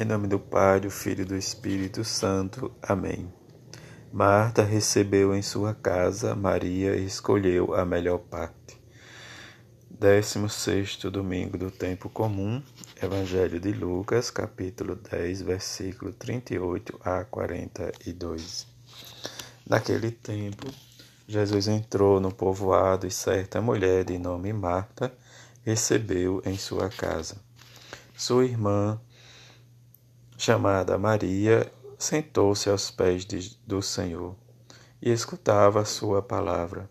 Em nome do Pai, do Filho e do Espírito Santo. Amém. Marta recebeu em sua casa Maria e escolheu a melhor parte. 16 domingo do tempo comum, Evangelho de Lucas, capítulo 10, versículo 38 a 42. Naquele tempo, Jesus entrou no povoado e certa mulher de nome Marta recebeu em sua casa. Sua irmã chamada Maria, sentou-se aos pés de, do Senhor e escutava a sua palavra.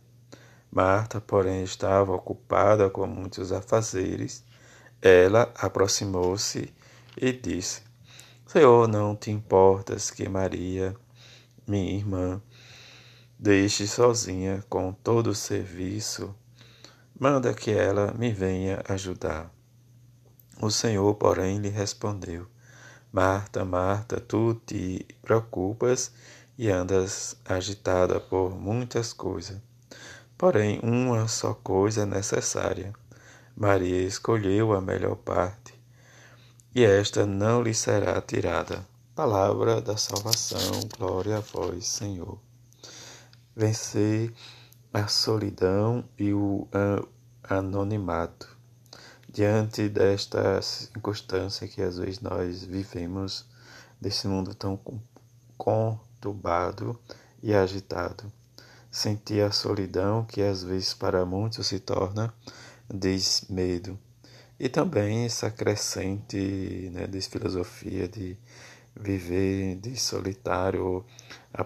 Marta, porém, estava ocupada com muitos afazeres. Ela aproximou-se e disse: Senhor, não te importas que Maria, minha irmã, deixe sozinha com todo o serviço? Manda que ela me venha ajudar. O Senhor, porém, lhe respondeu: Marta, Marta, tu te preocupas e andas agitada por muitas coisas. Porém, uma só coisa é necessária. Maria escolheu a melhor parte, e esta não lhe será tirada. Palavra da salvação, glória a vós, Senhor. Vencer a solidão e o anonimato diante desta circunstância que às vezes nós vivemos, desse mundo tão conturbado e agitado. Sentir a solidão que às vezes para muitos se torna desmedo. E também essa crescente né, desfilosofia de viver de solitário, a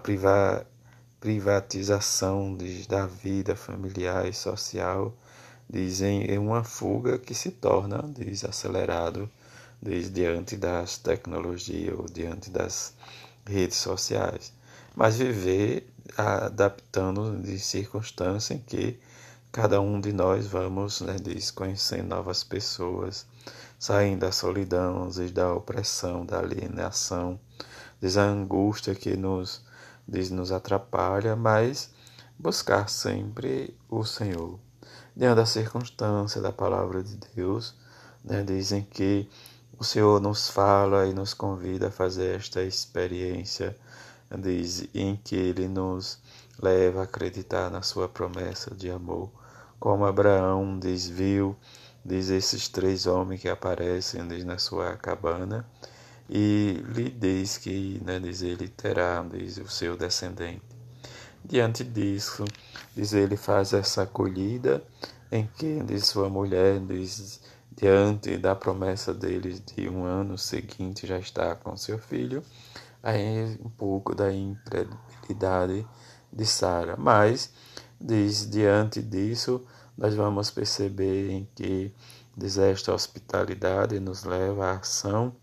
privatização de, da vida familiar e social dizem em uma fuga que se torna desacelerado diante das tecnologias ou diante das redes sociais, mas viver adaptando de circunstância em que cada um de nós vamos né, conhecendo novas pessoas, saindo da solidão, da opressão, da alienação, da angústia que nos, nos atrapalha, mas buscar sempre o Senhor diante da circunstância da palavra de Deus, né, dizem que o Senhor nos fala e nos convida a fazer esta experiência diz, em que Ele nos leva a acreditar na sua promessa de amor, como Abraão diz, viu diz esses três homens que aparecem diz, na sua cabana e lhe diz que né, diz, ele terá diz, o seu descendente. Diante disso, diz ele faz essa acolhida em que diz sua mulher diz diante da promessa deles de um ano seguinte já está com seu filho, aí um pouco da incredulidade de Sara, mas diz diante disso nós vamos perceber em que diz esta hospitalidade nos leva à ação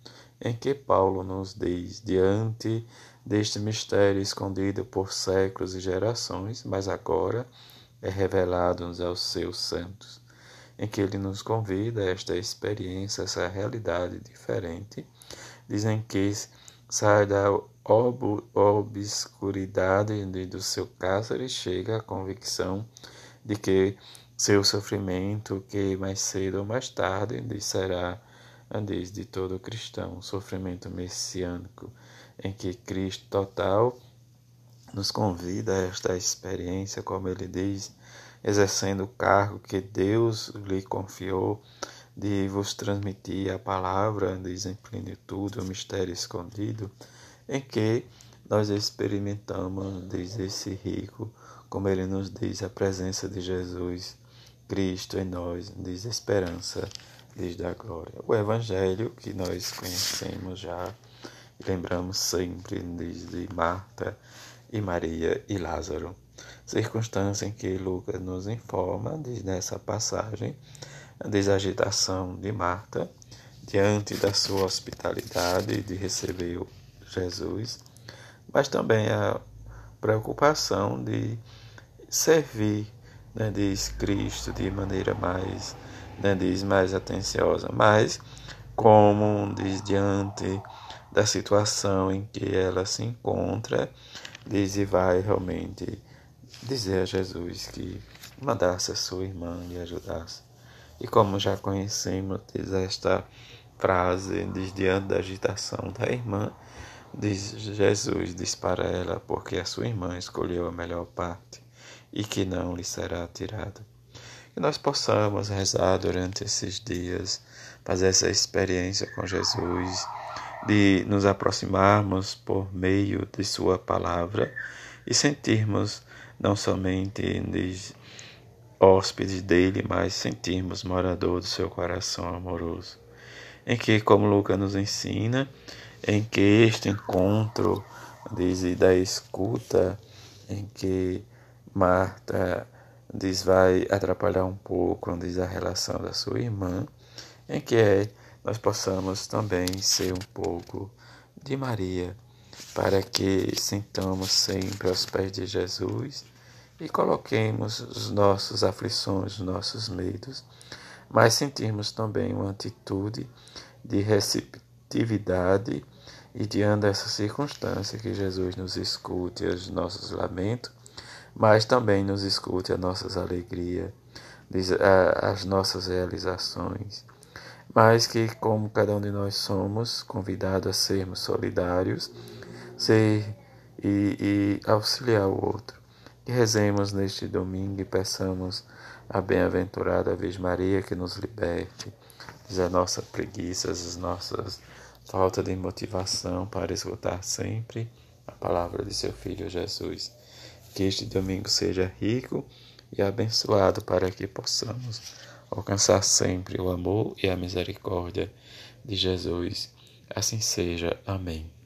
em que Paulo nos diz diante deste mistério escondido por séculos e gerações, mas agora é revelado-nos aos seus santos, em que ele nos convida a esta experiência, essa realidade diferente, dizem que sai da ob obscuridade do seu cárcere e chega à convicção de que seu sofrimento, que mais cedo ou mais tarde será diz de todo cristão, um sofrimento messiânico, em que Cristo total nos convida a esta experiência, como ele diz, exercendo o cargo que Deus lhe confiou de vos transmitir a palavra, diz em plenitude, o mistério escondido, em que nós experimentamos, diz esse rico, como ele nos diz, a presença de Jesus Cristo em nós, diz esperança desde a glória. O Evangelho que nós conhecemos já, lembramos sempre desde Marta e Maria e Lázaro. Circunstância em que Lucas nos informa diz nessa passagem a desagitação de Marta diante da sua hospitalidade de receber Jesus, mas também a preocupação de servir, né, diz Cristo, de maneira mais né, diz mais atenciosa, mas como diz diante da situação em que ela se encontra, diz e vai realmente dizer a Jesus que mandasse a sua irmã e ajudasse. E como já conhecemos, diz esta frase, diz diante da agitação da irmã, diz Jesus diz para ela, porque a sua irmã escolheu a melhor parte e que não lhe será tirada. Que nós possamos rezar durante esses dias, fazer essa experiência com Jesus, de nos aproximarmos por meio de Sua palavra e sentirmos não somente de hóspedes dele, mas sentirmos morador do seu coração amoroso. Em que, como Lucas nos ensina, em que este encontro diz, da escuta, em que Marta diz vai atrapalhar um pouco, diz a relação da sua irmã, em que é, nós possamos também ser um pouco de Maria, para que sentamos sempre aos pés de Jesus e coloquemos os nossos aflições, os nossos medos, mas sentirmos também uma atitude de receptividade e diante dessa circunstância que Jesus nos escute os nossos lamentos, mas também nos escute as nossas alegrias, as nossas realizações, mas que como cada um de nós somos convidados a sermos solidários, ser e, e auxiliar o outro. E rezemos neste domingo e peçamos a bem-aventurada Virgem Maria que nos liberte das nossas preguiças, as nossas falta de motivação para escutar sempre a palavra de seu Filho Jesus. Que este domingo seja rico e abençoado para que possamos alcançar sempre o amor e a misericórdia de Jesus. Assim seja. Amém.